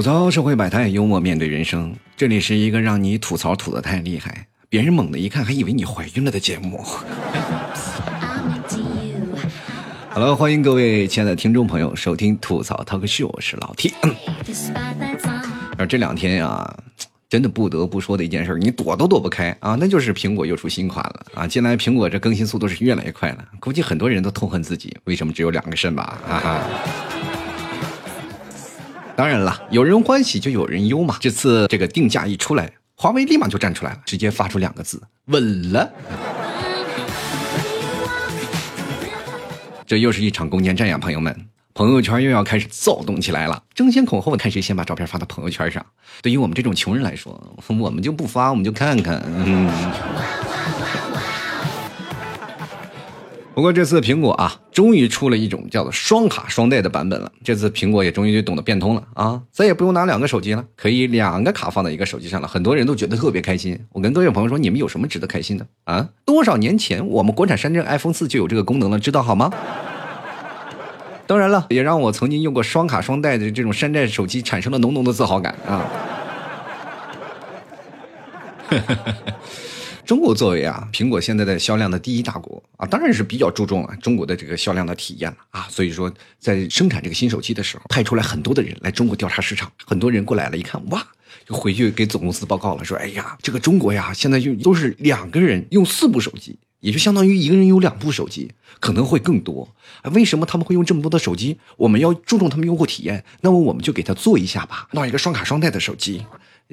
吐槽社会百态，幽默面对人生。这里是一个让你吐槽吐的太厉害，别人猛的一看还以为你怀孕了的节目。好了，欢迎各位亲爱的听众朋友收听吐槽 talk show，我是老 T。而这两天啊，真的不得不说的一件事，你躲都躲不开啊，那就是苹果又出新款了啊！近来苹果这更新速度是越来越快了，估计很多人都痛恨自己为什么只有两个肾吧？哈哈。当然了，有人欢喜就有人忧嘛。这次这个定价一出来，华为立马就站出来了，直接发出两个字：稳了。这又是一场攻坚战呀，朋友们！朋友圈又要开始躁动起来了，争先恐后看谁先把照片发到朋友圈上。对于我们这种穷人来说，我们就不发，我们就看看。嗯。不过这次苹果啊，终于出了一种叫做双卡双待的版本了。这次苹果也终于就懂得变通了啊，再也不用拿两个手机了，可以两个卡放在一个手机上了。很多人都觉得特别开心。我跟各位朋友说，你们有什么值得开心的啊？多少年前我们国产山寨 iPhone 四就有这个功能了，知道好吗？当然了，也让我曾经用过双卡双待的这种山寨手机产生了浓浓的自豪感啊。中国作为啊苹果现在的销量的第一大国啊，当然是比较注重啊中国的这个销量的体验了啊。所以说，在生产这个新手机的时候，派出来很多的人来中国调查市场。很多人过来了，一看哇，就回去给总公司报告了，说：“哎呀，这个中国呀，现在就都是两个人用四部手机，也就相当于一个人有两部手机，可能会更多。为什么他们会用这么多的手机？我们要注重他们用户体验，那么我们就给他做一下吧，弄一个双卡双待的手机。”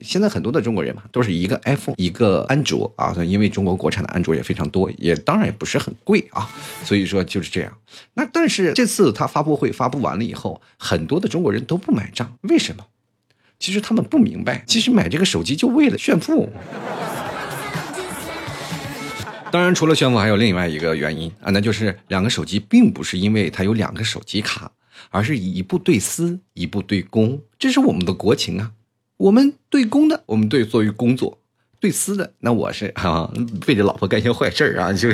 现在很多的中国人嘛，都是一个 iPhone，一个安卓啊，因为中国国产的安卓也非常多，也当然也不是很贵啊，所以说就是这样。那但是这次他发布会发布完了以后，很多的中国人都不买账，为什么？其实他们不明白，其实买这个手机就为了炫富。当然，除了炫富，还有另外一个原因啊，那就是两个手机并不是因为它有两个手机卡，而是一部对私，一部对公，这是我们的国情啊。我们对公的，我们对做于工作；对私的，那我是啊，背着老婆干些坏事儿啊，就。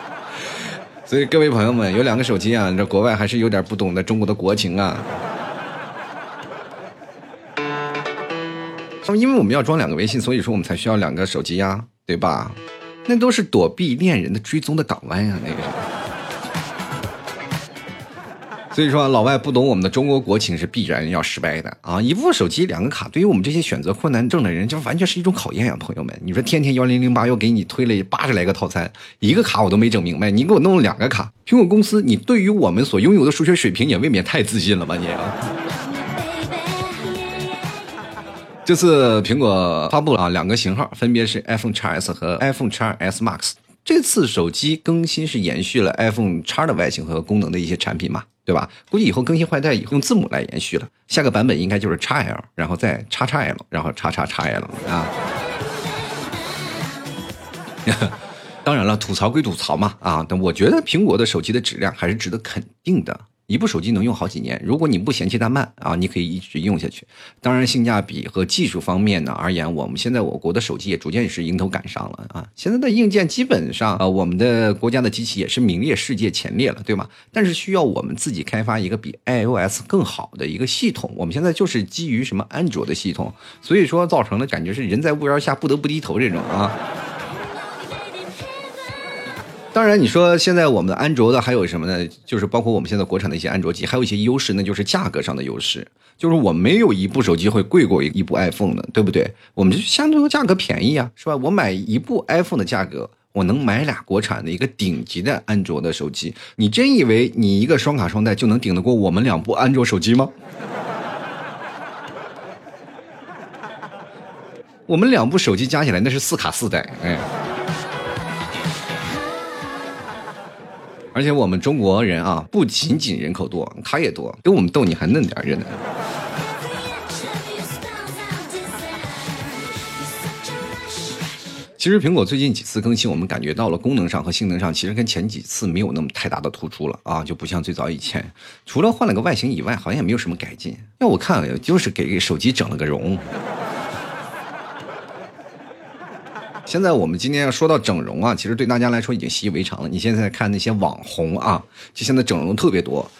所以各位朋友们，有两个手机啊，这国外还是有点不懂得中国的国情啊。因为我们要装两个微信，所以说我们才需要两个手机呀，对吧？那都是躲避恋人的追踪的港湾啊，那个。所以说，老外不懂我们的中国国情是必然要失败的啊！一部手机两个卡，对于我们这些选择困难症的人，就完全是一种考验呀，朋友们！你说天天幺零零八又给你推了八十来个套餐，一个卡我都没整明白，你给我弄了两个卡，苹果公司，你对于我们所拥有的数学水平也未免太自信了吧你？这次苹果发布了啊两个型号，分别是 iPhone XS 和 iPhone XS Max。这次手机更新是延续了 iPhone X 的外形和功能的一些产品嘛？对吧？估计以后更新换代以后用字母来延续了。下个版本应该就是 XL，然后再 XXL，然后 XXXL 啊。当然了，吐槽归吐槽嘛，啊，但我觉得苹果的手机的质量还是值得肯定的。一部手机能用好几年，如果你不嫌弃它慢啊，你可以一直用下去。当然，性价比和技术方面呢而言，我们现在我国的手机也逐渐是迎头赶上了啊。现在的硬件基本上啊，我们的国家的机器也是名列世界前列了，对吗？但是需要我们自己开发一个比 iOS 更好的一个系统。我们现在就是基于什么安卓的系统，所以说造成的感觉是人在屋檐下不得不低头这种啊。当然，你说现在我们的安卓的还有什么呢？就是包括我们现在国产的一些安卓机，还有一些优势，那就是价格上的优势。就是我没有一部手机会贵过一部 iPhone 的，对不对？我们就相对价格便宜啊，是吧？我买一部 iPhone 的价格，我能买俩国产的一个顶级的安卓的手机。你真以为你一个双卡双待就能顶得过我们两部安卓手机吗？我们两部手机加起来那是四卡四待，哎。而且我们中国人啊，不仅仅人口多，卡也多，跟我们逗你还嫩点真的。其实苹果最近几次更新，我们感觉到了功能上和性能上，其实跟前几次没有那么太大的突出了啊，就不像最早以前，除了换了个外形以外，好像也没有什么改进。要我看，就是给手机整了个容。现在我们今天要说到整容啊，其实对大家来说已经习以为常了。你现在看那些网红啊，就现在整容特别多。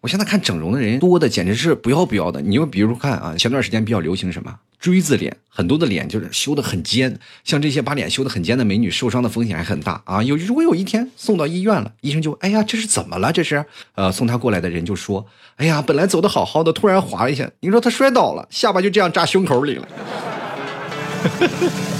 我现在看整容的人多的简直是不要不要的。你就比如看啊，前段时间比较流行什么锥子脸，很多的脸就是修的很尖，像这些把脸修的很尖的美女，受伤的风险还很大啊。有如果有一天送到医院了，医生就哎呀，这是怎么了？这是呃，送他过来的人就说，哎呀，本来走的好好的，突然滑了一下，你说他摔倒了，下巴就这样扎胸口里了。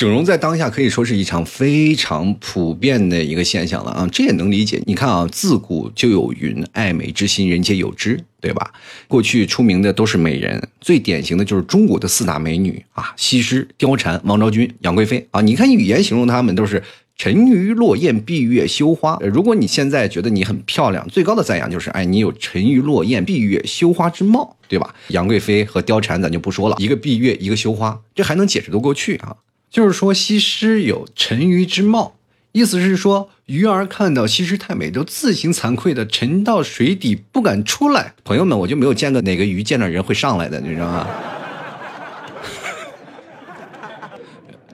整容在当下可以说是一场非常普遍的一个现象了啊，这也能理解。你看啊，自古就有云：“爱美之心，人皆有之”，对吧？过去出名的都是美人，最典型的就是中国的四大美女啊：西施、貂蝉、王昭君、杨贵妃啊。你看语言形容她们都是“沉鱼落雁，闭月羞花”。如果你现在觉得你很漂亮，最高的赞扬就是：“哎，你有沉鱼落雁、闭月羞花之貌”，对吧？杨贵妃和貂蝉咱就不说了，一个闭月，一个羞花，这还能解释得过去啊。就是说，西施有沉鱼之貌，意思是说，鱼儿看到西施太美，都自行惭愧的沉到水底，不敢出来。朋友们，我就没有见过哪个鱼见到人会上来的，你知道吗？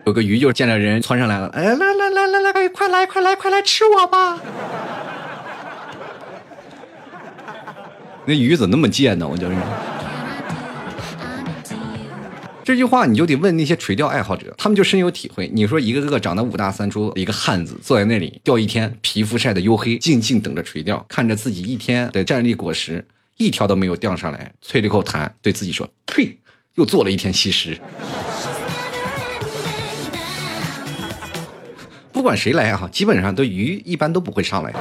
有个鱼就见着人窜上来了，哎，来来来来来，快来快来快来吃我吧！那鱼怎么那么贱呢？我就是。这句话你就得问那些垂钓爱好者，他们就深有体会。你说一个个长得五大三粗一个汉子坐在那里钓一天，皮肤晒得黝黑，静静等着垂钓，看着自己一天的战利果实，一条都没有钓上来，啐了口痰，对自己说：“呸，又做了一天西施。”不管谁来啊，基本上都鱼一般都不会上来。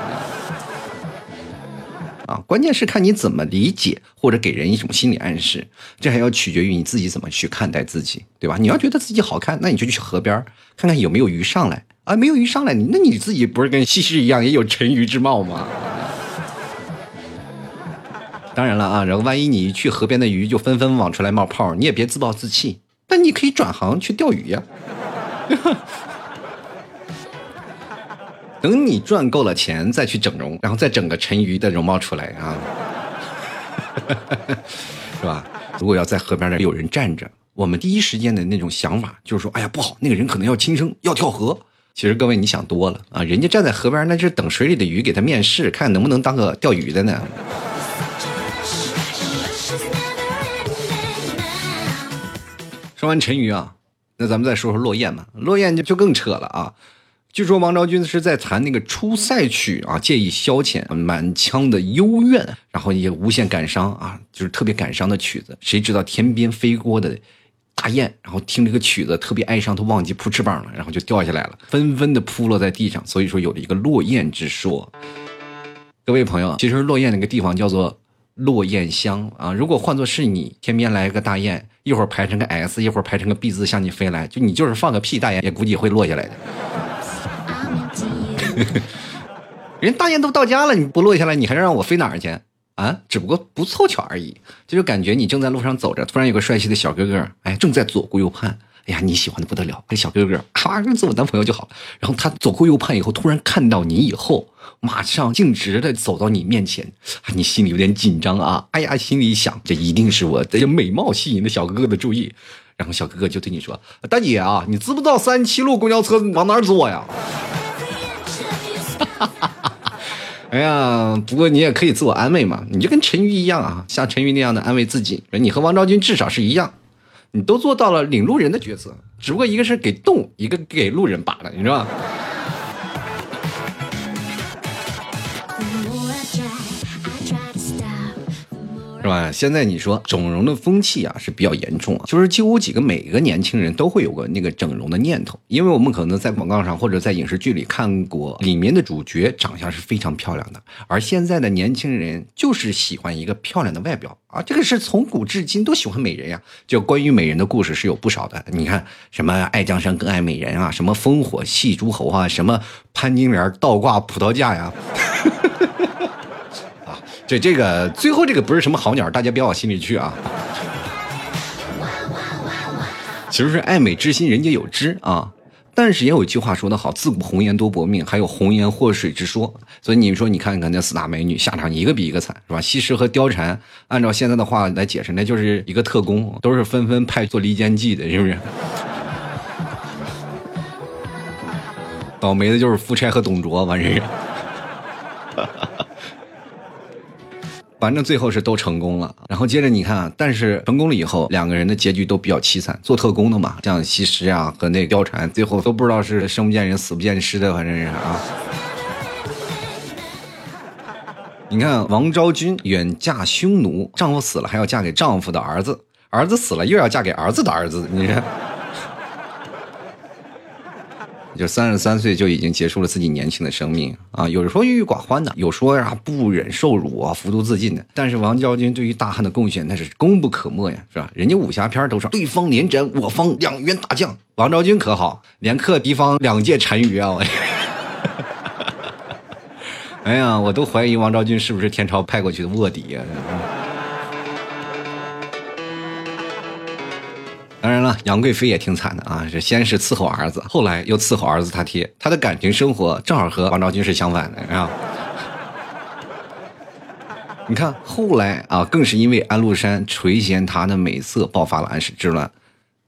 啊，关键是看你怎么理解或者给人一种心理暗示，这还要取决于你自己怎么去看待自己，对吧？你要觉得自己好看，那你就去河边看看有没有鱼上来啊，没有鱼上来，那你自己不是跟西施一样也有沉鱼之貌吗？当然了啊，然后万一你一去河边的鱼就纷纷往出来冒泡，你也别自暴自弃，那你可以转行去钓鱼呀。等你赚够了钱，再去整容，然后再整个沉鱼的容貌出来啊，是吧？如果要在河边那有人站着，我们第一时间的那种想法就是说，哎呀，不好，那个人可能要轻生，要跳河。其实各位你想多了啊，人家站在河边，那是等水里的鱼给他面试，看能不能当个钓鱼的呢。说完沉鱼啊，那咱们再说说落雁嘛，落雁就就更扯了啊。据说王昭君是在弹那个《出塞曲》啊，借以消遣满腔的幽怨，然后也无限感伤啊，就是特别感伤的曲子。谁知道天边飞过的大雁，然后听这个曲子特别哀伤，都忘记扑翅膀了，然后就掉下来了，纷纷的扑落在地上。所以说有了一个落雁之说。各位朋友，其实落雁那个地方叫做落雁乡啊。如果换作是你，天边来个大雁，一会儿排成个 S，一会儿排成个 B 字向你飞来，就你就是放个屁，大雁也估计会落下来的。人大雁都到家了，你不落下来，你还让我飞哪儿去啊？只不过不凑巧而已。就是感觉你正在路上走着，突然有个帅气的小哥哥，哎，正在左顾右盼。哎呀，你喜欢的不得了，这小哥哥啊，做我男朋友就好了。然后他左顾右盼以后，突然看到你以后，马上径直的走到你面前，你心里有点紧张啊。哎呀，心里想，这一定是我的美貌吸引了小哥哥的注意。然后小哥哥就对你说：“大姐啊，你知不知道三七路公交车往哪儿坐呀？”哈！哎呀，不过你也可以自我安慰嘛，你就跟陈瑜一样啊，像陈瑜那样的安慰自己。你和王昭君至少是一样，你都做到了领路人的角色，只不过一个是给动物，一个给路人罢了，你知道吧？是吧？现在你说整容的风气啊是比较严重啊，就是几乎几个每个年轻人都会有个那个整容的念头，因为我们可能在广告上或者在影视剧里看过，里面的主角长相是非常漂亮的，而现在的年轻人就是喜欢一个漂亮的外表啊，这个是从古至今都喜欢美人呀。就关于美人的故事是有不少的，你看什么爱江山更爱美人啊，什么烽火戏诸侯啊，什么潘金莲倒挂葡萄架呀。这这个最后这个不是什么好鸟，大家别往心里去啊。其实是爱美之心，人皆有之啊。但是也有一句话说得好，自古红颜多薄命，还有红颜祸水之说。所以你说，你看看那四大美女下场一个比一个惨，是吧？西施和貂蝉，按照现在的话来解释，那就是一个特工，都是纷纷派做离间计的，是不是？倒霉的就是夫差和董卓，完事。反正最后是都成功了。然后接着你看，但是成功了以后，两个人的结局都比较凄惨。做特工的嘛，像西施啊和那貂蝉，最后都不知道是生不见人死不见尸的，反正是啊。你看王昭君远嫁匈奴，丈夫死了还要嫁给丈夫的儿子，儿子死了又要嫁给儿子的儿子，你看。就三十三岁就已经结束了自己年轻的生命啊！有说郁郁寡欢的，有说呀不忍受辱啊，服毒自尽的。但是王昭君对于大汉的贡献那是功不可没呀，是吧？人家武侠片都说对方连斩我方两员大将，王昭君可好，连克敌方两届单于啊！哎呀，我都怀疑王昭君是不是天朝派过去的卧底呀？当然了，杨贵妃也挺惨的啊！这先是伺候儿子，后来又伺候儿子他爹，他的感情生活正好和王昭君是相反的啊。你看后来啊，更是因为安禄山垂涎她的美色，爆发了安史之乱。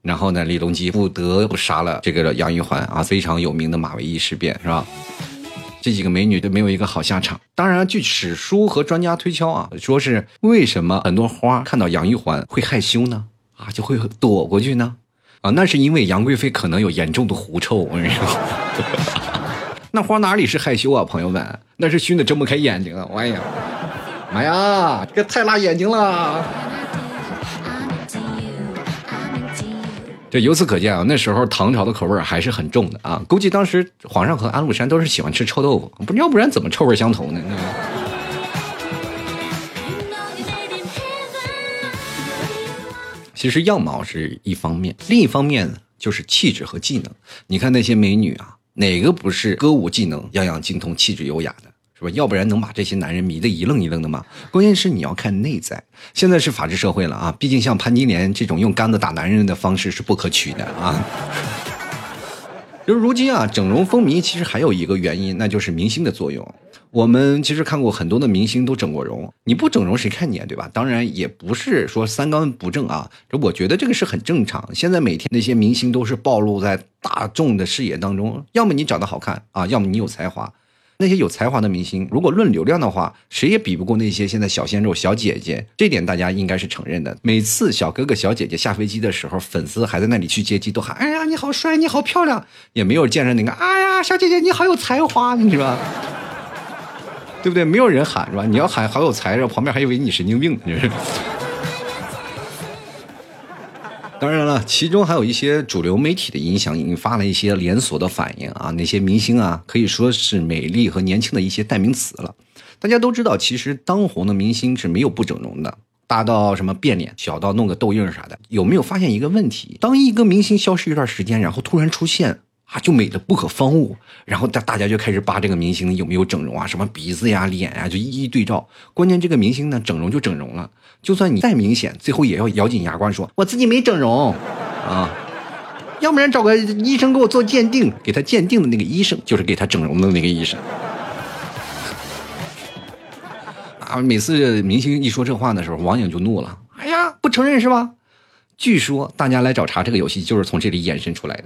然后呢，李隆基不得不杀了这个杨玉环啊，非常有名的马嵬驿事变是吧？这几个美女都没有一个好下场。当然，据史书和专家推敲啊，说是为什么很多花看到杨玉环会害羞呢？啊，就会躲过去呢，啊，那是因为杨贵妃可能有严重的狐臭。我跟你说，那花哪里是害羞啊，朋友们，那是熏的睁不开眼睛啊！哎呀，妈呀，这个太辣眼睛了。这由此可见啊，那时候唐朝的口味还是很重的啊。估计当时皇上和安禄山都是喜欢吃臭豆腐，不要不然怎么臭味相投呢？其实样貌是一方面，另一方面呢，就是气质和技能。你看那些美女啊，哪个不是歌舞技能样样精通、气质优雅的，是吧？要不然能把这些男人迷得一愣一愣的吗？关键是你要看内在。现在是法治社会了啊，毕竟像潘金莲这种用杆子打男人的方式是不可取的啊。就如今啊，整容风靡，其实还有一个原因，那就是明星的作用。我们其实看过很多的明星都整过容，你不整容谁看你啊，对吧？当然也不是说三观不正啊，这我觉得这个是很正常。现在每天那些明星都是暴露在大众的视野当中，要么你长得好看啊，要么你有才华。那些有才华的明星，如果论流量的话，谁也比不过那些现在小鲜肉、小姐姐。这点大家应该是承认的。每次小哥哥、小姐姐下飞机的时候，粉丝还在那里去接机，都喊：“哎呀，你好帅，你好漂亮。”也没有见着哪个：“哎呀，小姐姐你好有才华，你是吧？”对不对？没有人喊是吧？你要喊好有才，然后旁边还以为你神经病，你是。当然了，其中还有一些主流媒体的影响，引发了一些连锁的反应啊。那些明星啊，可以说是美丽和年轻的一些代名词了。大家都知道，其实当红的明星是没有不整容的，大到什么变脸，小到弄个痘印啥的。有没有发现一个问题？当一个明星消失一段时间，然后突然出现。啊，就美的不可方物，然后大大家就开始扒这个明星有没有整容啊，什么鼻子呀、脸呀，就一一对照。关键这个明星呢，整容就整容了，就算你再明显，最后也要咬紧牙关说我自己没整容啊，要不然找个医生给我做鉴定，给他鉴定的那个医生就是给他整容的那个医生。啊，每次明星一说这话的时候，网友就怒了，哎呀，不承认是吧？据说大家来找茬这个游戏就是从这里衍生出来的。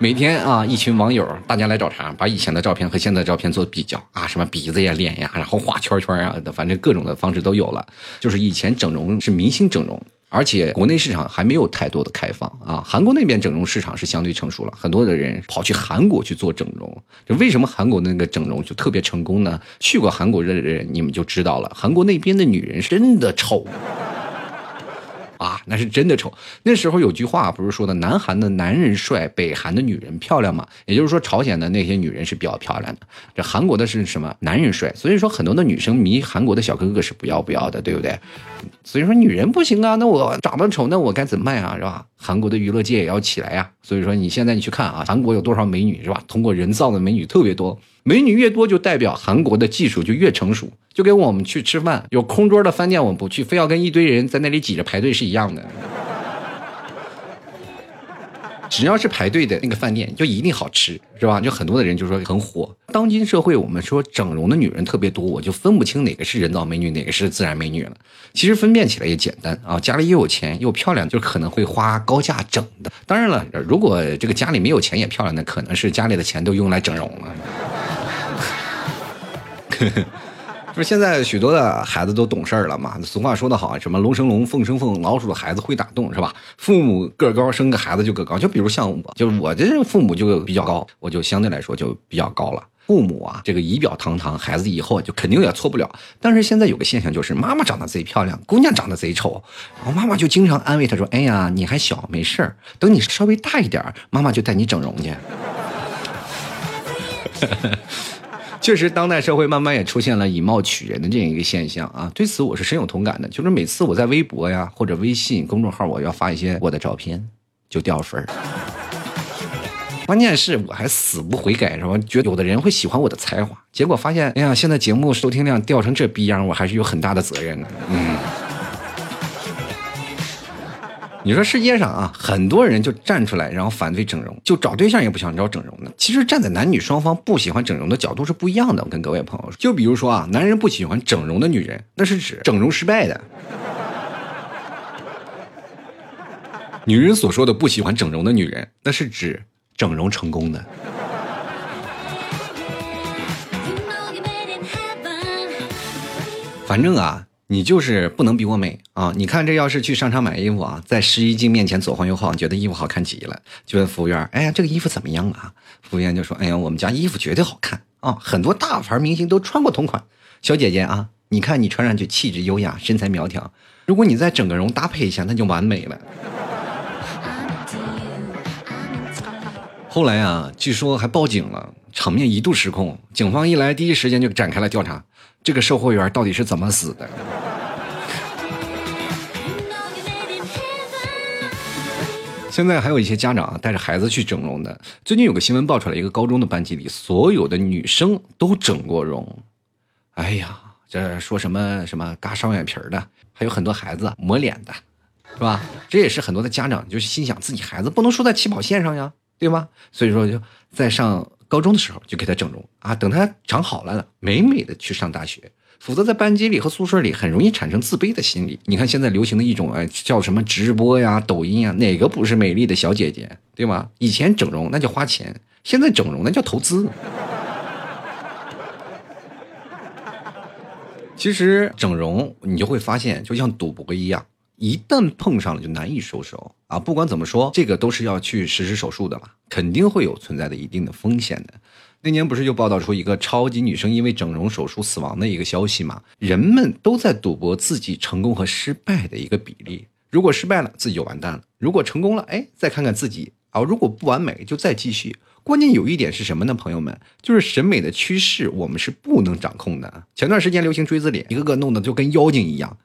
每天啊，一群网友大家来找茬，把以前的照片和现在的照片做比较啊，什么鼻子呀、脸呀，然后画圈圈啊，反正各种的方式都有了。就是以前整容是明星整容，而且国内市场还没有太多的开放啊。韩国那边整容市场是相对成熟了，很多的人跑去韩国去做整容。就为什么韩国那个整容就特别成功呢？去过韩国的人你们就知道了，韩国那边的女人真的丑。那是真的丑。那时候有句话不是说的，南韩的男人帅，北韩的女人漂亮吗？也就是说，朝鲜的那些女人是比较漂亮的，这韩国的是什么？男人帅。所以说，很多的女生迷韩国的小哥哥是不要不要的，对不对？所以说，女人不行啊，那我长得丑，那我该怎么办啊？是吧？韩国的娱乐界也要起来呀。所以说，你现在你去看啊，韩国有多少美女是吧？通过人造的美女特别多。美女越多，就代表韩国的技术就越成熟，就跟我们去吃饭有空桌的饭店我们不去，非要跟一堆人在那里挤着排队是一样的。只要是排队的那个饭店，就一定好吃，是吧？就很多的人就说很火。当今社会，我们说整容的女人特别多，我就分不清哪个是人造美女，哪个是自然美女了。其实分辨起来也简单啊，家里又有钱又漂亮，就可能会花高价整的。当然了，如果这个家里没有钱也漂亮的，可能是家里的钱都用来整容了。不是现在许多的孩子都懂事儿了嘛？俗话说得好，什么龙生龙，凤生凤，老鼠的孩子会打洞，是吧？父母个高，生个孩子就个高。就比如像我，就是我这父母就比较高，我就相对来说就比较高了。父母啊，这个仪表堂堂，孩子以后就肯定也错不了。但是现在有个现象，就是妈妈长得贼漂亮，姑娘长得贼丑，然后妈妈就经常安慰她说：“哎呀，你还小，没事儿，等你稍微大一点，妈妈就带你整容去。” 确实，当代社会慢慢也出现了以貌取人的这样一个现象啊。对此我是深有同感的。就是每次我在微博呀或者微信公众号，我要发一些我的照片，就掉分儿。关键是我还死不悔改，是吧？觉得有的人会喜欢我的才华，结果发现，哎呀，现在节目收听量掉成这逼样，我还是有很大的责任的。嗯，你说世界上啊，很多人就站出来，然后反对整容，就找对象也不想找整容的。其实站在男女双方不喜欢整容的角度是不一样的。我跟各位朋友说，就比如说啊，男人不喜欢整容的女人，那是指整容失败的；女人所说的不喜欢整容的女人，那是指。整容成功的，反正啊，你就是不能比我美啊！你看这要是去商场买衣服啊，在试衣镜面前左晃右晃，觉得衣服好看极了，就问服务员：“哎呀，这个衣服怎么样啊？”服务员就说：“哎呀，我们家衣服绝对好看啊，很多大牌明星都穿过同款。小姐姐啊，你看你穿上去气质优雅，身材苗条，如果你再整个容搭配一下，那就完美了。”后来啊，据说还报警了，场面一度失控。警方一来，第一时间就展开了调查，这个售货员到底是怎么死的？现在还有一些家长带着孩子去整容的。最近有个新闻爆出来，一个高中的班级里，所有的女生都整过容。哎呀，这说什么什么嘎双眼皮的，还有很多孩子抹脸的，是吧？这也是很多的家长就是心想，自己孩子不能输在起跑线上呀。对吧？所以说就在上高中的时候就给他整容啊，等他长好了，美美的去上大学。否则在班级里和宿舍里很容易产生自卑的心理。你看现在流行的一种哎叫什么直播呀、抖音呀，哪个不是美丽的小姐姐？对吗？以前整容那叫花钱，现在整容那叫投资。其实整容你就会发现，就像赌博一样。一旦碰上了就难以收手啊！不管怎么说，这个都是要去实施手术的嘛，肯定会有存在的一定的风险的。那年不是又报道出一个超级女生因为整容手术死亡的一个消息吗？人们都在赌博自己成功和失败的一个比例。如果失败了，自己就完蛋了；如果成功了，哎，再看看自己啊，如果不完美，就再继续。关键有一点是什么呢，朋友们？就是审美的趋势，我们是不能掌控的。前段时间流行锥子脸，一个个弄得就跟妖精一样。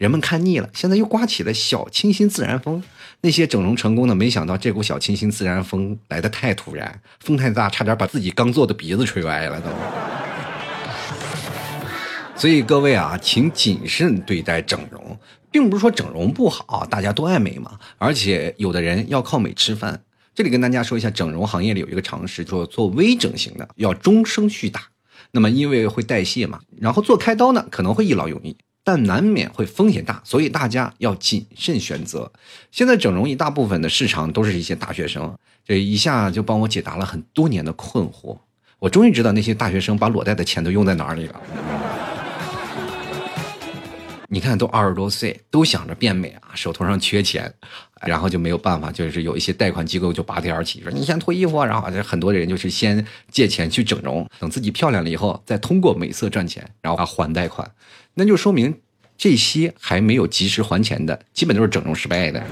人们看腻了，现在又刮起了小清新自然风。那些整容成功的，没想到这股小清新自然风来的太突然，风太大，差点把自己刚做的鼻子吹歪了都。所以各位啊，请谨慎对待整容，并不是说整容不好，大家都爱美嘛。而且有的人要靠美吃饭。这里跟大家说一下，整容行业里有一个常识，说做微整形的要终生续打，那么因为会代谢嘛，然后做开刀呢可能会一劳永逸。但难免会风险大，所以大家要谨慎选择。现在整容一大部分的市场都是一些大学生，这一下就帮我解答了很多年的困惑。我终于知道那些大学生把裸贷的钱都用在哪里了。你看，都二十多岁，都想着变美啊，手头上缺钱，然后就没有办法，就是有一些贷款机构就拔地而起，说你先脱衣服，然后很多人就是先借钱去整容，等自己漂亮了以后，再通过美色赚钱，然后还贷款。那就说明这些还没有及时还钱的，基本都是整容失败的。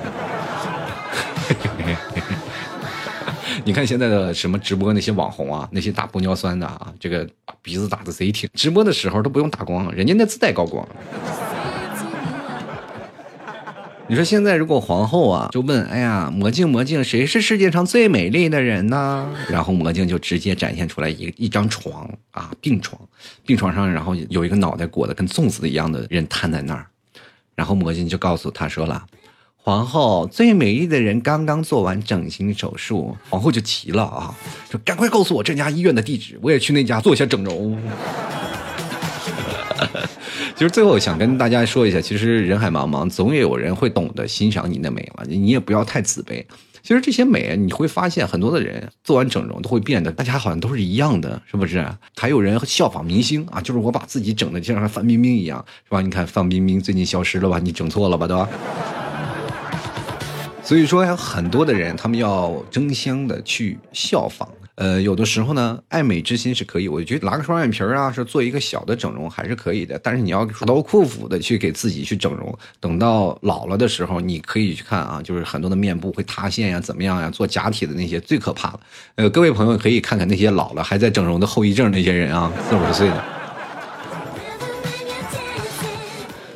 你看现在的什么直播那些网红啊，那些打玻尿酸的啊，这个鼻子打的贼挺，直播的时候都不用打光，人家那自带高光。你说现在如果皇后啊就问，哎呀，魔镜魔镜，谁是世界上最美丽的人呢？然后魔镜就直接展现出来一一张床啊，病床，病床上然后有一个脑袋裹得跟粽子一样的人瘫在那儿，然后魔镜就告诉他说了，皇后最美丽的人刚刚做完整形手术，皇后就急了啊，说赶快告诉我这家医院的地址，我也去那家做一下整容。其实最后想跟大家说一下，其实人海茫茫，总也有人会懂得欣赏你的美嘛，你也不要太自卑。其实这些美，你会发现很多的人做完整容都会变得，大家好像都是一样的，是不是？还有人效仿明星啊，就是我把自己整的就像范冰冰一样，是吧？你看范冰冰最近消失了吧？你整错了吧？对吧？所以说，有很多的人，他们要争相的去效仿。呃，有的时候呢，爱美之心是可以，我觉得拉个双眼皮儿啊，是做一个小的整容还是可以的。但是你要刀阔斧的去给自己去整容，等到老了的时候，你可以去看啊，就是很多的面部会塌陷呀，怎么样呀？做假体的那些最可怕了。呃，各位朋友可以看看那些老了还在整容的后遗症那些人啊，四五十岁的。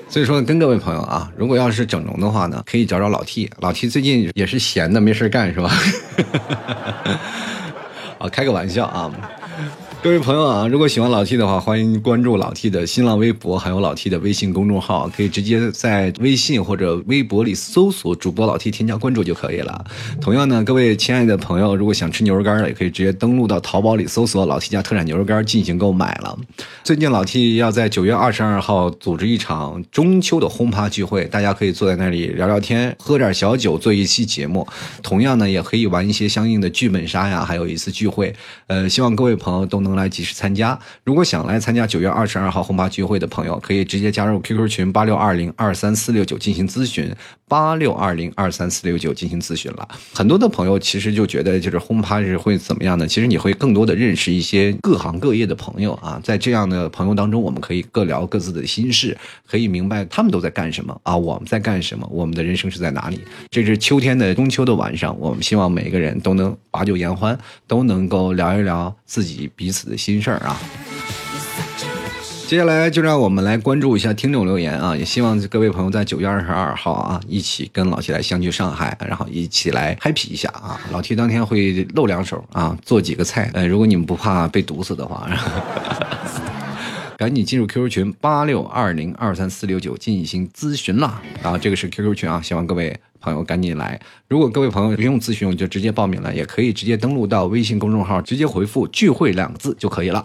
所以说，跟各位朋友啊，如果要是整容的话呢，可以找找老 T。老 T 最近也是闲的，没事干是吧？啊，开个玩笑啊。各位朋友啊，如果喜欢老 T 的话，欢迎关注老 T 的新浪微博，还有老 T 的微信公众号，可以直接在微信或者微博里搜索主播老 T，添加关注就可以了。同样呢，各位亲爱的朋友，如果想吃牛肉干的，也可以直接登录到淘宝里搜索老 T 家特产牛肉干进行购买了。最近老 T 要在九月二十二号组织一场中秋的轰趴聚会，大家可以坐在那里聊聊天，喝点小酒，做一期节目。同样呢，也可以玩一些相应的剧本杀呀，还有一次聚会。呃，希望各位朋友都能。来及时参加。如果想来参加九月二十二号红八聚会的朋友，可以直接加入 QQ 群八六二零二三四六九进行咨询。八六二零二三四六九进行咨询了。很多的朋友其实就觉得，就是轰趴是会怎么样呢？其实你会更多的认识一些各行各业的朋友啊。在这样的朋友当中，我们可以各聊各自的心事，可以明白他们都在干什么啊，我们在干什么，我们的人生是在哪里。这是秋天的中秋的晚上，我们希望每个人都能把酒言欢，都能够聊一聊自己彼此的心事儿啊。接下来就让我们来关注一下听众留言啊！也希望各位朋友在九月二十二号啊，一起跟老 T 来相聚上海，然后一起来 happy 一下啊！老 T 当天会露两手啊，做几个菜。呃，如果你们不怕被毒死的话，赶紧进入 QQ 群八六二零二三四六九进行咨询啦！啊，这个是 QQ 群啊，希望各位朋友赶紧来。如果各位朋友不用咨询，就直接报名了，也可以直接登录到微信公众号，直接回复“聚会”两个字就可以了。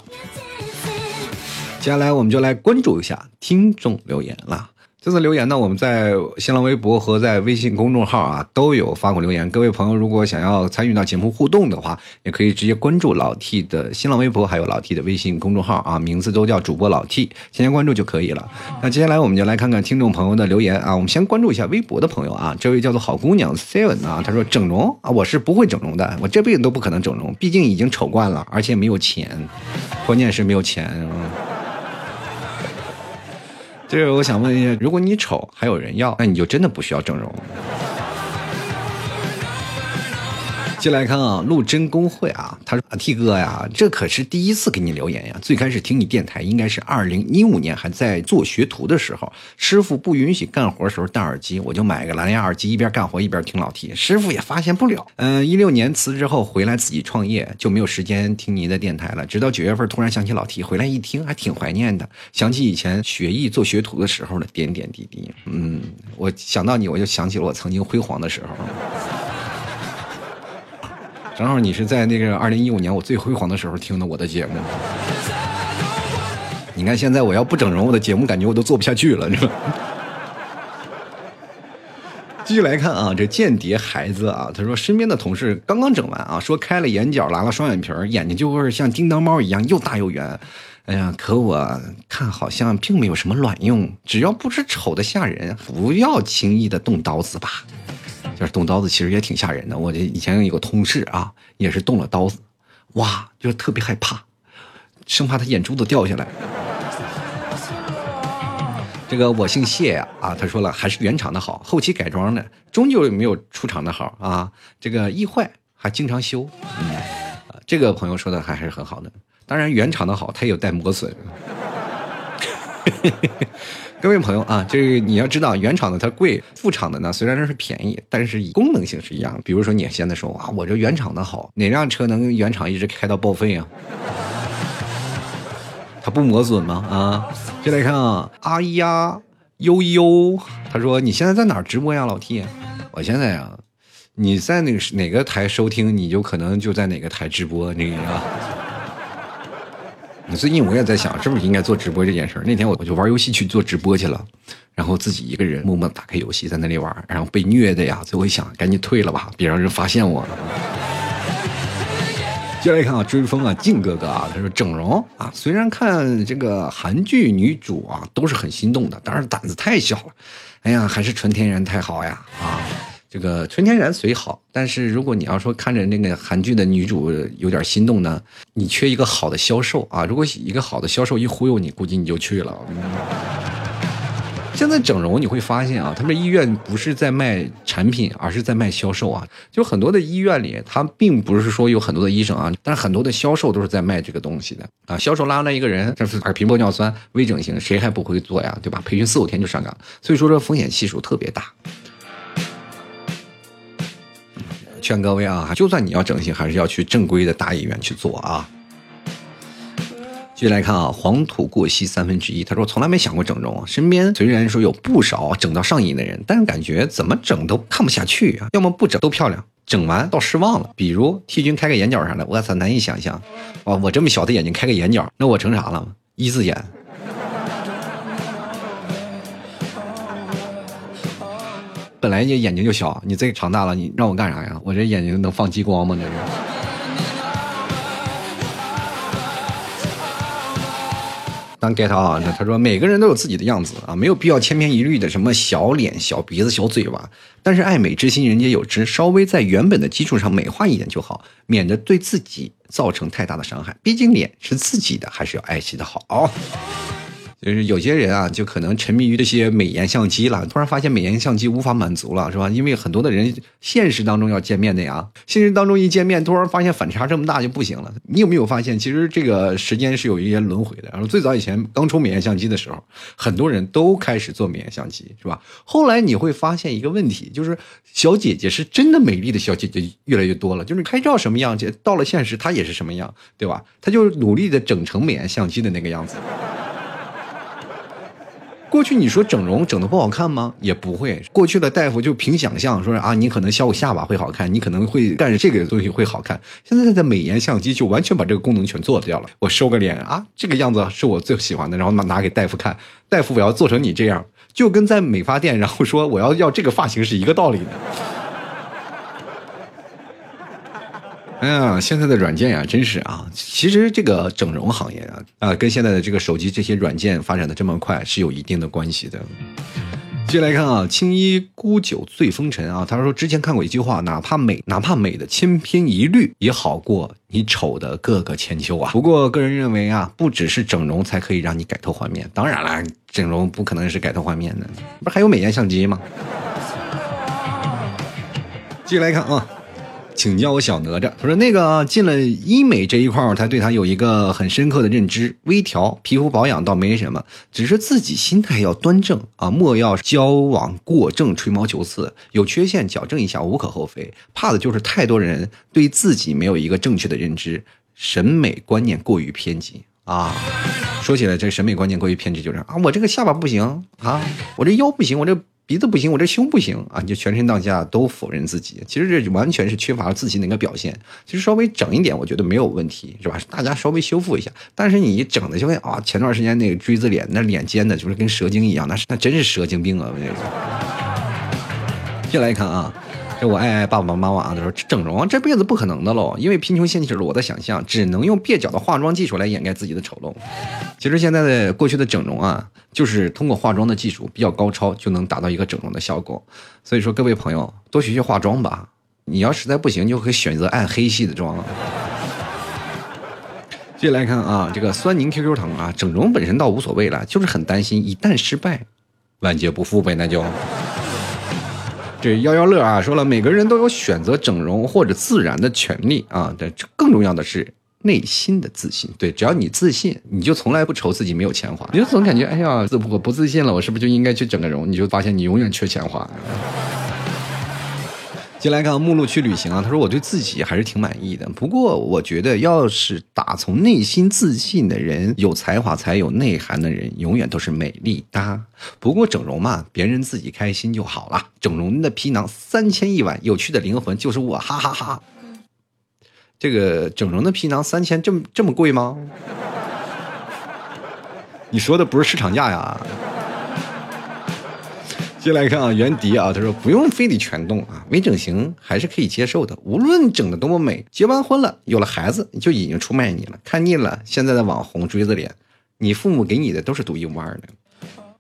接下来我们就来关注一下听众留言了。这次留言呢，我们在新浪微博和在微信公众号啊都有发过留言。各位朋友，如果想要参与到节目互动的话，也可以直接关注老 T 的新浪微博，还有老 T 的微信公众号啊，名字都叫主播老 T，先加关注就可以了。那接下来我们就来看看听众朋友的留言啊。我们先关注一下微博的朋友啊，这位叫做好姑娘 Seven 啊，他说整容啊，我是不会整容的，我这辈子都不可能整容，毕竟已经丑惯了，而且没有钱，关键是没有钱。就是我想问一下，如果你丑还有人要，那你就真的不需要整容。进来看啊，陆贞公会啊，他说：“T 哥呀，这可是第一次给你留言呀。最开始听你电台应该是二零一五年还在做学徒的时候，师傅不允许干活的时候戴耳机，我就买个蓝牙耳机，一边干活一边听老 T。师傅也发现不了。嗯，一六年辞职后回来自己创业，就没有时间听您的电台了。直到九月份突然想起老 T，回来一听还挺怀念的，想起以前学艺做学徒的时候的点点滴滴。嗯，我想到你，我就想起了我曾经辉煌的时候。”正好你是在那个二零一五年我最辉煌的时候听的我的节目。你看现在我要不整容，我的节目感觉我都做不下去了，是吧？继续来看啊，这间谍孩子啊，他说身边的同事刚刚整完啊，说开了眼角，拉了双眼皮眼睛就会像叮当猫一样又大又圆。哎呀，可我看好像并没有什么卵用，只要不是丑的吓人，不要轻易的动刀子吧。就是动刀子，其实也挺吓人的。我这以前有个同事啊，也是动了刀子，哇，就是特别害怕，生怕他眼珠子掉下来。这个我姓谢，啊，他说了，还是原厂的好，后期改装的，终究没有出厂的好啊。这个易坏还经常修，嗯，这个朋友说的还是很好的。当然，原厂的好，它也有带磨损。各位朋友啊，这个你要知道，原厂的它贵，副厂的呢虽然是便宜，但是以功能性是一样。比如说你现在说哇，我这原厂的好，哪辆车能原厂一直开到报废啊？它不磨损吗？啊，就来看啊，阿呀悠悠，他说你现在在哪儿直播呀，老 T？我现在啊，你在那个哪个台收听，你就可能就在哪个台直播，那个。最近我也在想，是不是应该做直播这件事儿。那天我我就玩游戏去做直播去了，然后自己一个人默默打开游戏在那里玩，然后被虐的呀。最后一想，赶紧退了吧，别让人发现我了。接下来看啊，追风啊，靖哥哥啊，他说整容啊，虽然看这个韩剧女主啊都是很心动的，但是胆子太小了。哎呀，还是纯天然太好呀啊！这个纯天然虽好，但是如果你要说看着那个韩剧的女主有点心动呢，你缺一个好的销售啊！如果一个好的销售一忽悠你，估计你就去了。现在整容你会发现啊，他们医院不是在卖产品，而是在卖销售啊。就很多的医院里，他并不是说有很多的医生啊，但是很多的销售都是在卖这个东西的啊。销售拉来一个人，这是耳屏玻尿酸微整形，谁还不会做呀？对吧？培训四五天就上岗，所以说这风险系数特别大。劝各位啊，就算你要整形，还是要去正规的大医院去做啊。继续来看啊，黄土过膝三分之一。他说从来没想过整容，身边虽然说有不少整到上瘾的人，但是感觉怎么整都看不下去啊。要么不整都漂亮，整完倒失望了。比如替君开个眼角啥的，我操，难以想象。哇，我这么小的眼睛开个眼角，那我成啥了？一字眼。本来你眼睛就小，你这长大了，你让我干啥呀？我这眼睛能放激光吗？这是。当 get 啊，那他说每个人都有自己的样子啊，没有必要千篇一律的什么小脸、小鼻子、小嘴巴。但是爱美之心人皆有之，稍微在原本的基础上美化一点就好，免得对自己造成太大的伤害。毕竟脸是自己的，还是要爱惜的好。就是有些人啊，就可能沉迷于这些美颜相机了，突然发现美颜相机无法满足了，是吧？因为很多的人现实当中要见面的呀，现实当中一见面，突然发现反差这么大就不行了。你有没有发现，其实这个时间是有一些轮回的？然后最早以前刚出美颜相机的时候，很多人都开始做美颜相机，是吧？后来你会发现一个问题，就是小姐姐是真的美丽的小姐姐越来越多了，就是拍照什么样，到了现实她也是什么样，对吧？她就努力的整成美颜相机的那个样子。过去你说整容整的不好看吗？也不会。过去的大夫就凭想象说啊，你可能削个下巴会好看，你可能会干这个东西会好看。现在的美颜相机就完全把这个功能全做掉了。我收个脸啊，这个样子是我最喜欢的，然后拿拿给大夫看。大夫我要做成你这样，就跟在美发店然后说我要要这个发型是一个道理的。哎呀，现在的软件呀，真是啊！其实这个整容行业啊，啊，跟现在的这个手机这些软件发展的这么快是有一定的关系的。接下来看啊，青衣孤酒醉风尘啊，他说之前看过一句话，哪怕美，哪怕美的千篇一律，也好过你丑的各个千秋啊。不过个人认为啊，不只是整容才可以让你改头换面，当然了，整容不可能是改头换面的，不是还有美颜相机吗？继续来看啊。请叫我小哪吒。他说：“那个进了医美这一块儿他对他有一个很深刻的认知。微调皮肤保养倒没什么，只是自己心态要端正啊，莫要交往过正，吹毛求疵。有缺陷矫正一下无可厚非。怕的就是太多人对自己没有一个正确的认知，审美观念过于偏激啊。说起来，这审美观念过于偏激就是啊，我这个下巴不行啊，我这腰不行，我这。”鼻子不行，我这胸不行啊！你就全身上下都否认自己，其实这完全是缺乏自信的一个表现。其实稍微整一点，我觉得没有问题，是吧？大家稍微修复一下。但是你整的就跟啊，前段时间那个锥子脸，那脸尖的，就是跟蛇精一样，那是那真是蛇精病啊！我跟你说。进来看啊。这我爱爱爸爸妈妈啊，他说整容这辈子不可能的喽，因为贫穷限制了我的想象，只能用蹩脚的化妆技术来掩盖自己的丑陋。其实现在的过去的整容啊，就是通过化妆的技术比较高超，就能达到一个整容的效果。所以说各位朋友多学学化妆吧，你要实在不行就可以选择暗黑系的妆。接下来看啊，这个酸宁 QQ 糖啊，整容本身倒无所谓了，就是很担心一旦失败，万劫不复呗，那就。这幺幺乐啊，说了，每个人都有选择整容或者自然的权利啊。但更重要的是内心的自信。对，只要你自信，你就从来不愁自己没有钱花。你就总感觉，哎呀，自我不自信了，我是不是就应该去整个容？你就发现你永远缺钱花。进来看目录去旅行啊，他说我对自己还是挺满意的。不过我觉得，要是打从内心自信的人，有才华才有内涵的人，永远都是美丽哒。不过整容嘛，别人自己开心就好了。整容的皮囊三千一晚，有趣的灵魂就是我，哈哈哈。这个整容的皮囊三千，这么这么贵吗？你说的不是市场价呀。接来看啊，袁迪啊，他说不用非得全动啊，微整形还是可以接受的。无论整的多么美，结完婚了，有了孩子，就已经出卖你了。看腻了现在的网红锥子脸，你父母给你的都是独一无二的。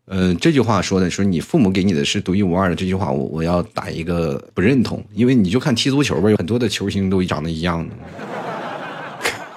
嗯，这句话说的说你父母给你的是独一无二的，这句话我我要打一个不认同，因为你就看踢足球吧，有很多的球星都长得一样的。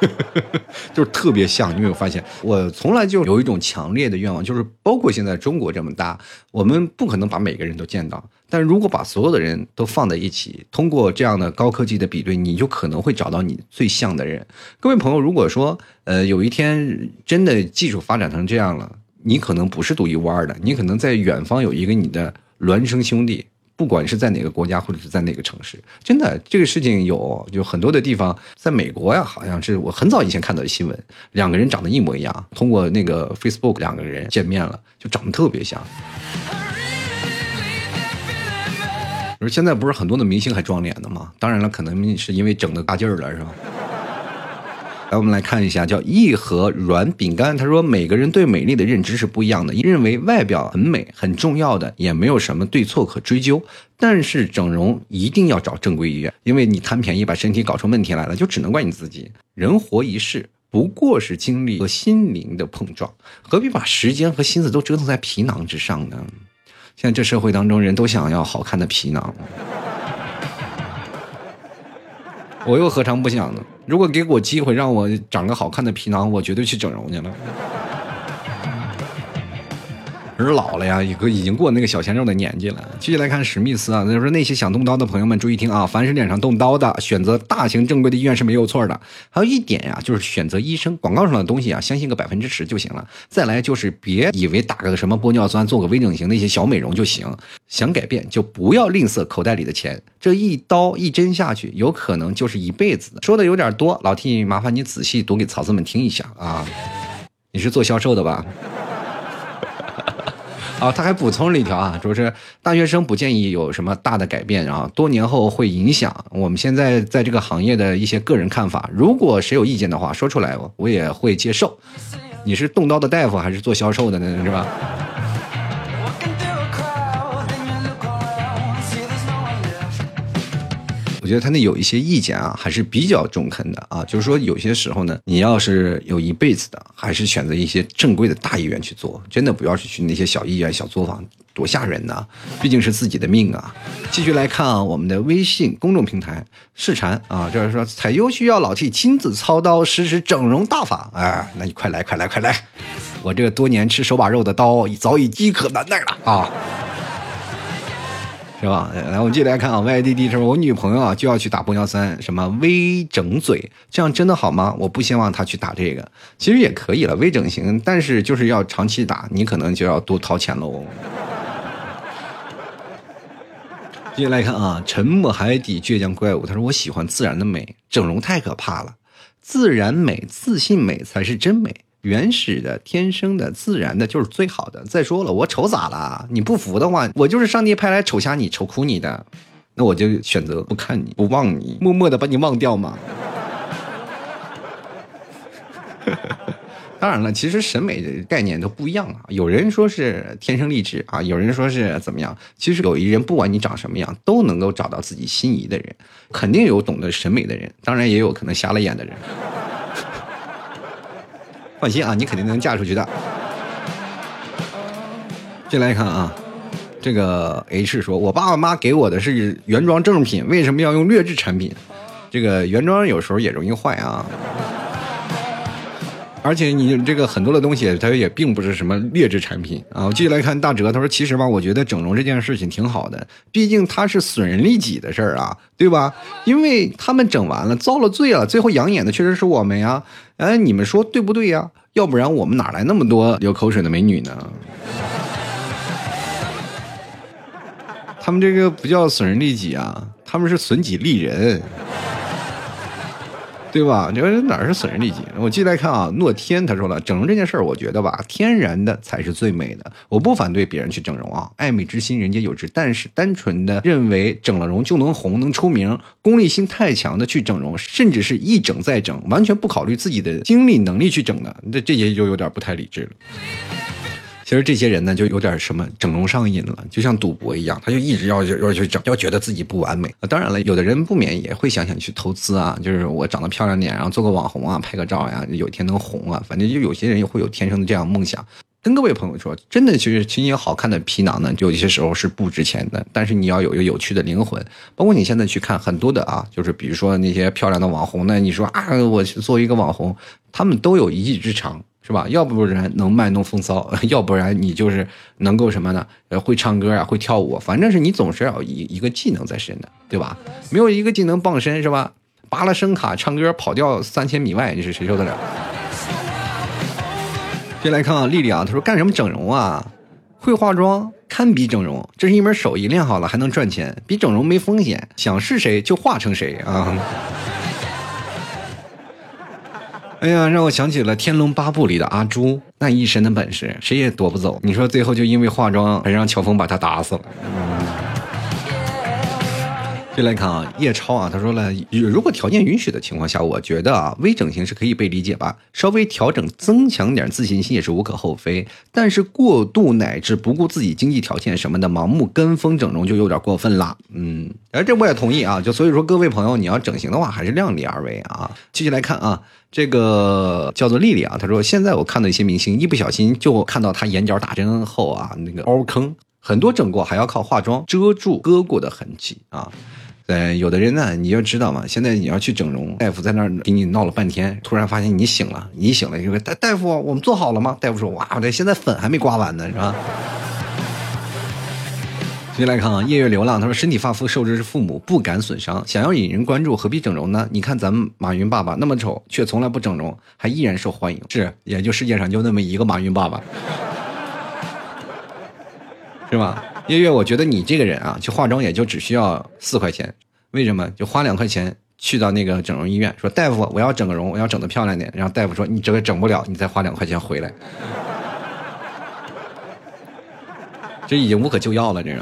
就是特别像，你有没有发现？我从来就有一种强烈的愿望，就是包括现在中国这么大，我们不可能把每个人都见到，但如果把所有的人都放在一起，通过这样的高科技的比对，你就可能会找到你最像的人。各位朋友，如果说呃有一天真的技术发展成这样了，你可能不是独一无二的，你可能在远方有一个你的孪生兄弟。不管是在哪个国家或者是在哪个城市，真的这个事情有，就很多的地方，在美国呀，好像是我很早以前看到的新闻，两个人长得一模一样，通过那个 Facebook 两个人见面了，就长得特别像。说现在不是很多的明星还装脸的吗？当然了，可能是因为整的大劲儿了，是吧？来，我们来看一下，叫一盒软饼干。他说，每个人对美丽的认知是不一样的，认为外表很美很重要的，也没有什么对错可追究。但是整容一定要找正规医院，因为你贪便宜把身体搞出问题来了，就只能怪你自己。人活一世，不过是经历和心灵的碰撞，何必把时间和心思都折腾在皮囊之上呢？现在这社会当中，人都想要好看的皮囊。我又何尝不想呢？如果给我机会让我长个好看的皮囊，我绝对去整容去了。是老了呀，一个已经过那个小鲜肉的年纪了。继续来看史密斯啊，他说那些想动刀的朋友们注意听啊，凡是脸上动刀的，选择大型正规的医院是没有错的。还有一点呀，就是选择医生，广告上的东西啊，相信个百分之十就行了。再来就是别以为打个什么玻尿酸，做个微整形那些小美容就行。想改变就不要吝啬口袋里的钱，这一刀一针下去，有可能就是一辈子的。说的有点多，老 T 麻烦你仔细读给曹子们听一下啊。你是做销售的吧？啊，他还补充了一条啊，就是大学生不建议有什么大的改变啊，多年后会影响我们现在在这个行业的一些个人看法。如果谁有意见的话，说出来我我也会接受。你是动刀的大夫还是做销售的呢？是吧？觉得他那有一些意见啊，还是比较中肯的啊。就是说，有些时候呢，你要是有一辈子的，还是选择一些正规的大医院去做，真的不要去去那些小医院、小作坊，多吓人呐！毕竟是自己的命啊。继续来看啊，我们的微信公众平台视禅啊，就是说彩优需要老 T 亲自操刀实施整容大法，哎，那你快来快来快来！我这个多年吃手把肉的刀早已饥渴难耐了啊。是吧？来，我们继续来看啊。Y D D 说，我女朋友啊就要去打玻尿酸，什么微整嘴，这样真的好吗？我不希望她去打这个，其实也可以了，微整形，但是就是要长期打，你可能就要多掏钱喽。接下来看啊，沉默海底倔强怪物，他说我喜欢自然的美，整容太可怕了，自然美、自信美才是真美。原始的、天生的、自然的，就是最好的。再说了，我丑咋了？你不服的话，我就是上帝派来丑瞎你、丑哭你的，那我就选择不看你、不忘你，默默的把你忘掉嘛。当然了，其实审美的概念都不一样啊。有人说是天生丽质啊，有人说是怎么样。其实有一人，不管你长什么样，都能够找到自己心仪的人。肯定有懂得审美的人，当然也有可能瞎了眼的人。放心啊，你肯定能嫁出去的。进来看啊，这个 H 说：“我爸爸妈给我的是原装正品，为什么要用劣质产品？这个原装有时候也容易坏啊。”而且你这个很多的东西，它也并不是什么劣质产品啊。我继续来看大哲，他说：“其实吧，我觉得整容这件事情挺好的，毕竟它是损人利己的事儿啊，对吧？因为他们整完了，遭了罪了，最后养眼的确实是我们呀。哎，你们说对不对呀？要不然我们哪来那么多流口水的美女呢？他们这个不叫损人利己啊，他们是损己利人。”对吧？这哪是损人利己？我继续来看啊，诺天他说了，整容这件事儿，我觉得吧，天然的才是最美的。我不反对别人去整容啊，爱美之心人皆有之。但是单纯的认为整了容就能红能出名，功利心太强的去整容，甚至是一整再整，完全不考虑自己的精力能力去整的，这这些就有点不太理智了。其实这些人呢，就有点什么整容上瘾了，就像赌博一样，他就一直要要去整，要觉得自己不完美。当然了，有的人不免也会想想去投资啊，就是我长得漂亮点，然后做个网红啊，拍个照呀，有一天能红啊。反正就有些人也会有天生的这样梦想。跟各位朋友说，真的，其实其实好看的皮囊呢，有些时候是不值钱的。但是你要有一个有趣的灵魂，包括你现在去看很多的啊，就是比如说那些漂亮的网红呢，你说啊，我去做一个网红，他们都有一技之长。是吧？要不然能卖弄风骚，要不然你就是能够什么呢？呃，会唱歌啊，会跳舞，反正是你总是要一一个技能在身的，对吧？没有一个技能傍身是吧？拔了声卡唱歌跑掉三千米外，你是谁受得了？先来看啊，丽丽啊，她说干什么整容啊？会化妆堪比整容，这是一门手艺，练好了还能赚钱，比整容没风险，想是谁就化成谁啊。哎呀，让我想起了《天龙八部》里的阿朱，那一身的本事，谁也夺不走。你说最后就因为化妆，还让乔峰把他打死了。就来看啊，叶超啊，他说了，如果条件允许的情况下，我觉得啊，微整形是可以被理解吧，稍微调整增强点自信心也是无可厚非。但是过度乃至不顾自己经济条件什么的，盲目跟风整容就有点过分了。嗯，而这我也同意啊。就所以说，各位朋友，你要整形的话，还是量力而为啊。继续来看啊，这个叫做丽丽啊，她说现在我看到一些明星，一不小心就看到他眼角打针后啊，那个凹坑，很多整过还要靠化妆遮住割过的痕迹啊。对，有的人呢，你要知道嘛，现在你要去整容，大夫在那儿给你闹了半天，突然发现你醒了，你醒了，就说大大夫，我们做好了吗？大夫说，哇，这现在粉还没刮完呢，是吧？继续来看啊，夜月流浪，他说身体发肤受之父母，不敢损伤，想要引人关注，何必整容呢？你看咱们马云爸爸那么丑，却从来不整容，还依然受欢迎，是，也就世界上就那么一个马云爸爸，是吧？月月，我觉得你这个人啊，去化妆也就只需要四块钱，为什么？就花两块钱去到那个整容医院，说大夫，我要整个容，我要整的漂亮点。然后大夫说你这个整不了，你再花两块钱回来。这已经无可救药了，这个。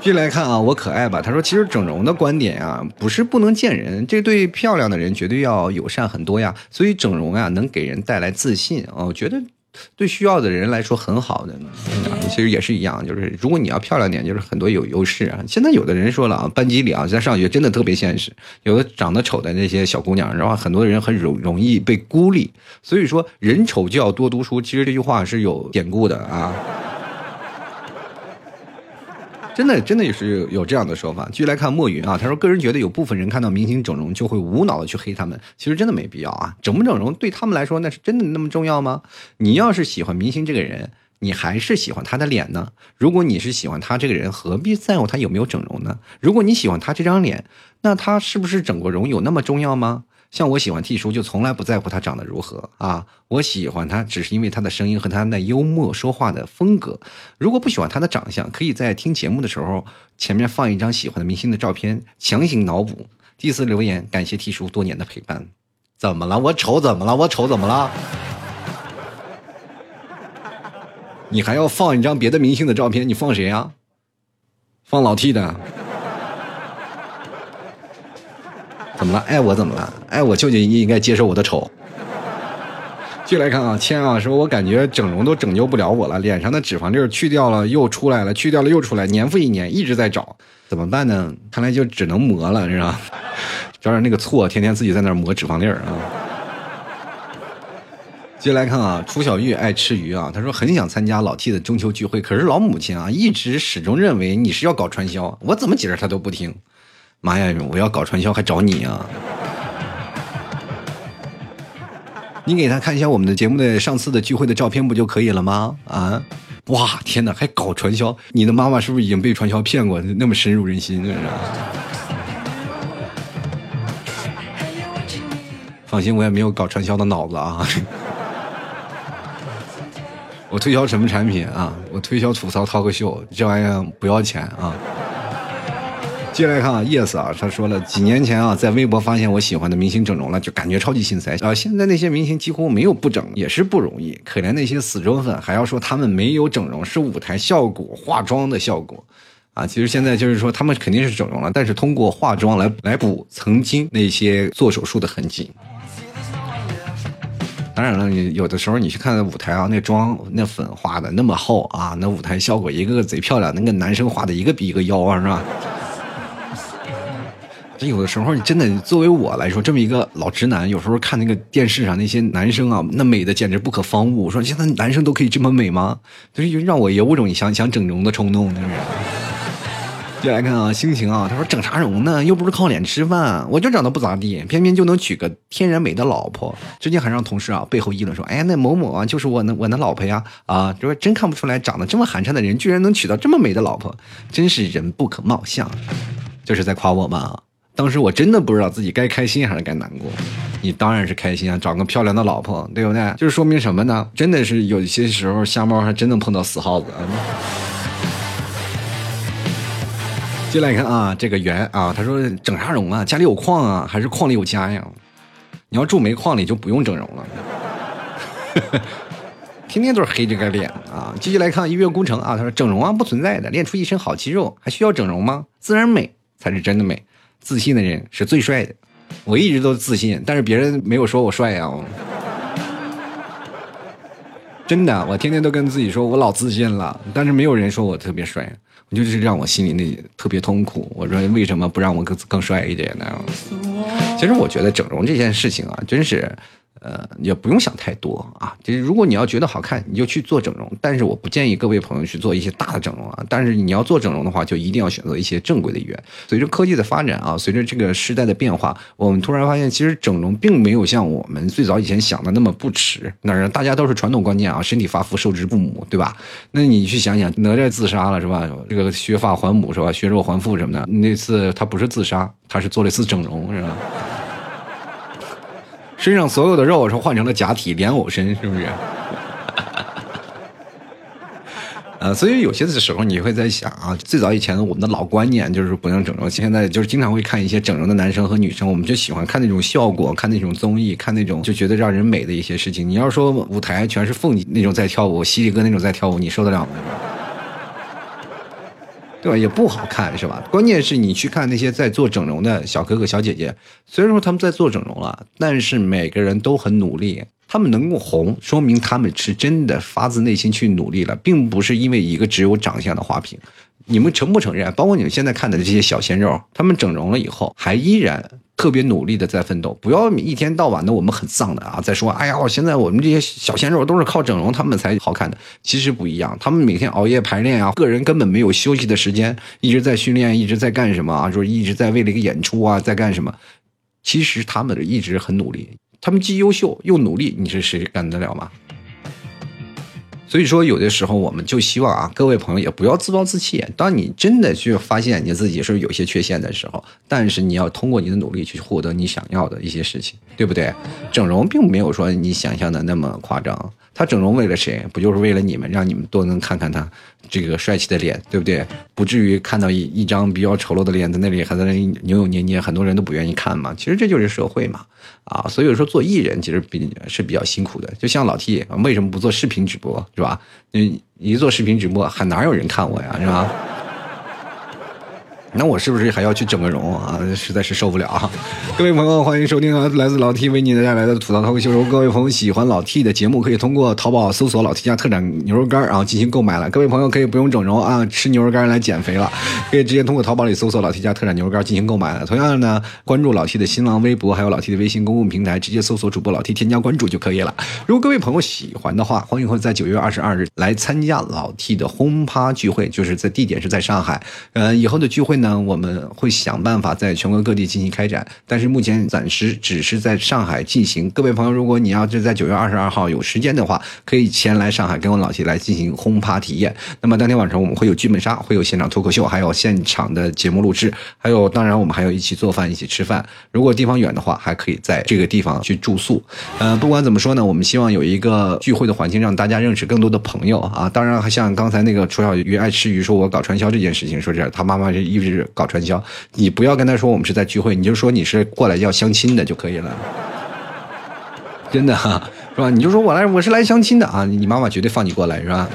继续来看啊，我可爱吧？他说，其实整容的观点啊，不是不能见人，这对漂亮的人绝对要友善很多呀。所以整容啊，能给人带来自信啊，我觉得。对需要的人来说很好的，其实也是一样，就是如果你要漂亮点，就是很多有优势啊。现在有的人说了啊，班级里啊，在上学真的特别现实，有的长得丑的那些小姑娘，然后很多人很容容易被孤立。所以说，人丑就要多读书，其实这句话是有典故的啊。真的，真的也是有这样的说法。继续来看墨云啊，他说：“个人觉得有部分人看到明星整容就会无脑的去黑他们，其实真的没必要啊。整不整容对他们来说那是真的那么重要吗？你要是喜欢明星这个人，你还是喜欢他的脸呢？如果你是喜欢他这个人，何必在乎他有没有整容呢？如果你喜欢他这张脸，那他是不是整过容有那么重要吗？”像我喜欢 T 叔，就从来不在乎他长得如何啊！我喜欢他，只是因为他的声音和他那幽默说话的风格。如果不喜欢他的长相，可以在听节目的时候前面放一张喜欢的明星的照片，强行脑补。第四留言，感谢 T 叔多年的陪伴。怎么了？我丑怎么了？我丑怎么了？你还要放一张别的明星的照片？你放谁呀？放老 T 的。怎么了？爱我怎么了？爱我就应应该接受我的丑。继续来看啊，千啊说，我感觉整容都拯救不了我了，脸上的脂肪粒去掉了又出来了，去掉了又出来，年复一年一直在找，怎么办呢？看来就只能磨了，是吧？找点那个错，天天自己在那磨脂肪粒啊。接来看啊，楚小玉爱吃鱼啊，她说很想参加老 T 的中秋聚会，可是老母亲啊一直始终认为你是要搞传销，我怎么解释她都不听。妈呀！我要搞传销还找你啊？你给他看一下我们的节目的上次的聚会的照片不就可以了吗？啊！哇！天哪，还搞传销？你的妈妈是不是已经被传销骗过？那么深入人心，是放心，我也没有搞传销的脑子啊。我推销什么产品啊？我推销吐槽、脱口秀，这玩意儿不要钱啊。接下来看啊，yes 啊，他说了，几年前啊，在微博发现我喜欢的明星整容了，就感觉超级心塞啊。现在那些明星几乎没有不整，也是不容易。可怜那些死忠粉，还要说他们没有整容，是舞台效果、化妆的效果啊。其实现在就是说，他们肯定是整容了，但是通过化妆来来补曾经那些做手术的痕迹。当然了，你有的时候你去看舞台啊，那妆那粉画的那么厚啊，那舞台效果一个个贼漂亮，那个男生画的一个比一个妖啊，是吧？有的时候，你真的作为我来说，这么一个老直男，有时候看那个电视上那些男生啊，那美的简直不可方物。我说现在男生都可以这么美吗？就是让我有种想想整容的冲动。接下来看啊，心情啊，他说整啥容呢？又不是靠脸吃饭，我就长得不咋地，偏偏就能娶个天然美的老婆。最近还让同事啊背后议论说，哎呀，那某某啊就是我那我那老婆呀啊，就说真看不出来，长得这么寒碜的人，居然能娶到这么美的老婆，真是人不可貌相。就是在夸我吗？当时我真的不知道自己该开心还是该难过，你当然是开心啊，找个漂亮的老婆，对不对？就是说明什么呢？真的是有些时候瞎猫还真能碰到死耗子。进来看啊，这个圆啊，他说整啥容啊？家里有矿啊，还是矿里有家呀？你要住煤矿里就不用整容了，天天都是黑这个脸啊。继续来看音乐工程啊，他说整容啊不存在的，练出一身好肌肉还需要整容吗？自然美才是真的美。自信的人是最帅的，我一直都自信，但是别人没有说我帅呀。真的，我天天都跟自己说我老自信了，但是没有人说我特别帅，我就是让我心里那特别痛苦。我说为什么不让我更更帅一点呢？其实我觉得整容这件事情啊，真是。呃，也不用想太多啊。就是如果你要觉得好看，你就去做整容。但是我不建议各位朋友去做一些大的整容啊。但是你要做整容的话，就一定要选择一些正规的医院。随着科技的发展啊，随着这个时代的变化，我们突然发现，其实整容并没有像我们最早以前想的那么不耻。那大家都是传统观念啊，身体发肤受之父母，对吧？那你去想想，哪吒自杀了是吧？这个削发还母是吧？削肉还父什么的，那次他不是自杀，他是做了一次整容是吧？身上所有的肉是换成了假体莲藕身，是不是？呃，所以有些的时候你会在想啊，最早以前我们的老观念就是不能整容，现在就是经常会看一些整容的男生和女生，我们就喜欢看那种效果，看那种综艺，看那种就觉得让人美的一些事情。你要说舞台全是凤那种在跳舞，犀利哥那种在跳舞，你受得了吗？对吧？也不好看，是吧？关键是你去看那些在做整容的小哥哥、小姐姐，虽然说他们在做整容了，但是每个人都很努力。他们能够红，说明他们是真的发自内心去努力了，并不是因为一个只有长相的花瓶。你们承不承认？包括你们现在看的这些小鲜肉，他们整容了以后，还依然。特别努力的在奋斗，不要一天到晚的我们很丧的啊，在说哎呀，现在我们这些小鲜肉都是靠整容他们才好看的，其实不一样，他们每天熬夜排练啊，个人根本没有休息的时间，一直在训练，一直在干什么啊？就是一直在为了一个演出啊，在干什么？其实他们一直很努力，他们既优秀又努力，你是谁干得了吗？所以说，有的时候我们就希望啊，各位朋友也不要自暴自弃。当你真的去发现你自己是有些缺陷的时候，但是你要通过你的努力去获得你想要的一些事情，对不对？整容并没有说你想象的那么夸张。他整容为了谁？不就是为了你们，让你们都能看看他这个帅气的脸，对不对？不至于看到一一张比较丑陋的脸在那里还在那里扭扭捏捏，很多人都不愿意看嘛。其实这就是社会嘛，啊，所以说做艺人其实比是比较辛苦的。就像老 T 为什么不做视频直播，是吧？你一做视频直播，还哪有人看我呀，是吧？那我是不是还要去整个容啊？实在是受不了啊！各位朋友，欢迎收听，来自老 T 为你带来的吐槽脱口秀。各位朋友喜欢老 T 的节目，可以通过淘宝搜索“老 T 家特产牛肉干”然后进行购买了。各位朋友可以不用整容啊，吃牛肉干来减肥了，可以直接通过淘宝里搜索“老 T 家特产牛肉干”进行购买了。同样呢，关注老 T 的新浪微博，还有老 T 的微信公共平台，直接搜索主播老 T 添加关注就可以了。如果各位朋友喜欢的话，欢迎会在九月二十二日来参加老 T 的轰趴聚会，就是在地点是在上海。呃，以后的聚会呢，那我们。会想办法在全国各地进行开展，但是目前暂时只是在上海进行。各位朋友，如果你要是在九月二十二号有时间的话，可以前来上海跟我老齐来进行轰趴体验。那么当天晚上我们会有剧本杀，会有现场脱口秀，还有现场的节目录制，还有当然我们还有一起做饭，一起吃饭。如果地方远的话，还可以在这个地方去住宿。呃，不管怎么说呢，我们希望有一个聚会的环境，让大家认识更多的朋友啊。当然，像刚才那个楚小鱼爱吃鱼说我搞传销这件事情，说这他妈妈是一直 日搞传销，你不要跟他说我们是在聚会，你就说你是过来要相亲的就可以了。真的哈，是吧？你就说我来，我是来相亲的啊，你妈妈绝对放你过来，是吧？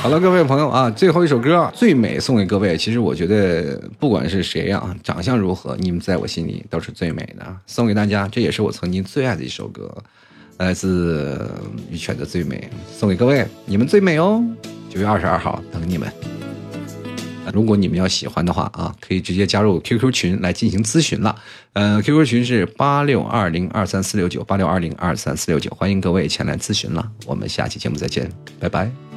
好了，各位朋友啊，最后一首歌《最美》送给各位。其实我觉得，不管是谁啊，长相如何，你们在我心里都是最美的。送给大家，这也是我曾经最爱的一首歌，来自羽泉的《最美》，送给各位，你们最美哦。九月二十二号等你们。如果你们要喜欢的话啊，可以直接加入 QQ 群来进行咨询了。呃，QQ 群是八六二零二三四六九八六二零二三四六九，欢迎各位前来咨询了。我们下期节目再见，拜拜。